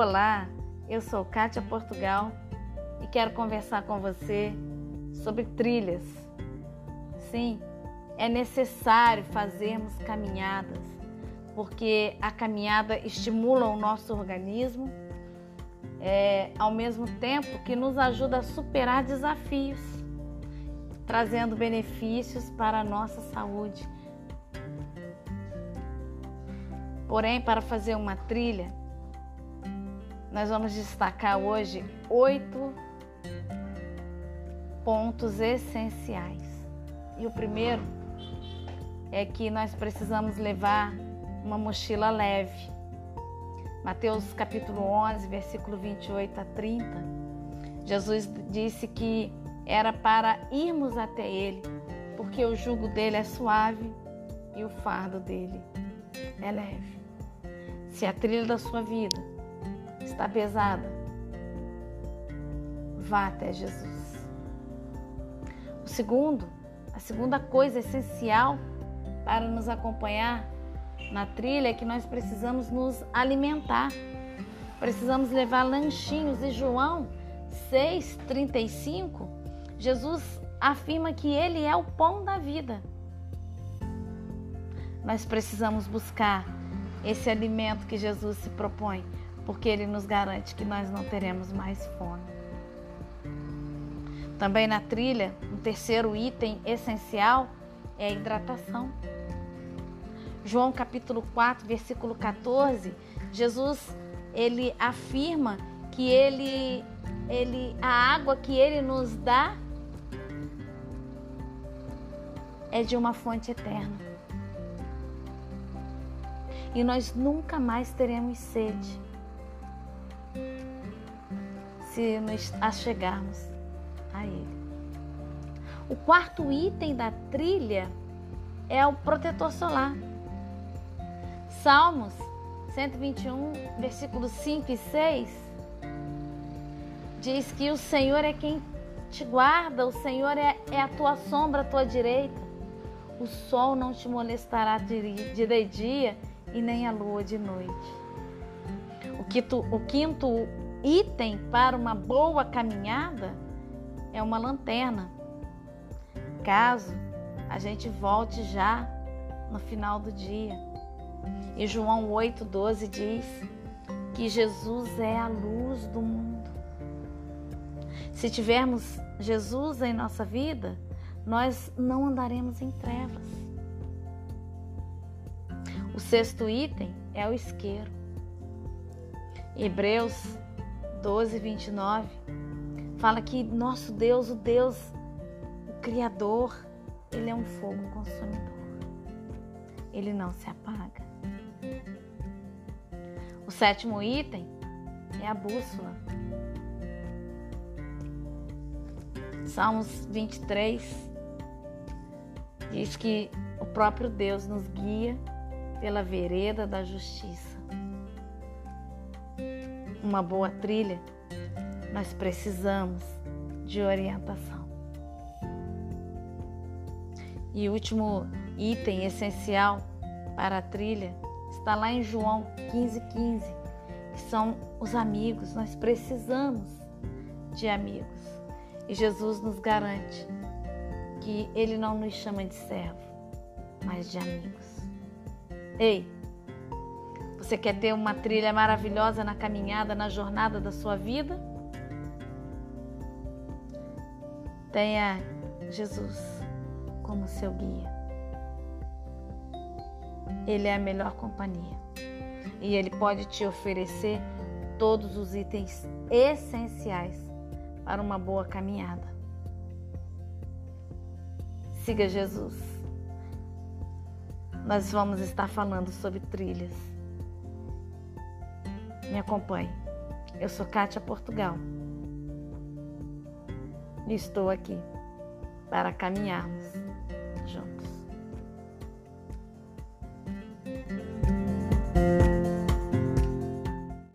Olá, eu sou Kátia Portugal e quero conversar com você sobre trilhas. Sim, é necessário fazermos caminhadas, porque a caminhada estimula o nosso organismo, é, ao mesmo tempo que nos ajuda a superar desafios, trazendo benefícios para a nossa saúde. Porém, para fazer uma trilha, nós vamos destacar hoje oito pontos essenciais. E o primeiro é que nós precisamos levar uma mochila leve. Mateus capítulo 11, versículo 28 a 30. Jesus disse que era para irmos até ele, porque o jugo dele é suave e o fardo dele é leve. Se a trilha da sua vida está pesada, vá até Jesus. O segundo, a segunda coisa essencial para nos acompanhar na trilha é que nós precisamos nos alimentar. Precisamos levar lanchinhos. E João 6,35, Jesus afirma que Ele é o pão da vida. Nós precisamos buscar esse alimento que Jesus se propõe, porque Ele nos garante que nós não teremos mais fome. Também na trilha, um terceiro item essencial é a hidratação. João capítulo 4, versículo 14, Jesus ele afirma que ele ele a água que ele nos dá é de uma fonte eterna. E nós nunca mais teremos sede se nos achegarmos a Ele. O quarto item da trilha é o protetor solar. Salmos 121, versículos 5 e 6 diz que o Senhor é quem te guarda, o Senhor é, é a tua sombra, a tua direita. O sol não te molestará de, de dia e nem a lua de noite. O quinto, o quinto item para uma boa caminhada é uma lanterna. Caso a gente volte já no final do dia. E João 8,12 diz que Jesus é a luz do mundo. Se tivermos Jesus em nossa vida, nós não andaremos em trevas. O sexto item é o isqueiro. Hebreus 12, 29 fala que nosso Deus, o Deus, o Criador, ele é um fogo consumidor. Ele não se apaga. O sétimo item é a bússola. Salmos 23 diz que o próprio Deus nos guia pela vereda da justiça. Uma boa trilha, nós precisamos de orientação. E o último item essencial para a trilha está lá em João 15,15, 15, que são os amigos. Nós precisamos de amigos. E Jesus nos garante que Ele não nos chama de servo, mas de amigos. Ei, você quer ter uma trilha maravilhosa na caminhada, na jornada da sua vida? Tenha Jesus como seu guia. Ele é a melhor companhia e ele pode te oferecer todos os itens essenciais para uma boa caminhada. Siga Jesus nós vamos estar falando sobre trilhas. Me acompanhe. Eu sou Kátia Portugal e estou aqui para caminharmos juntos.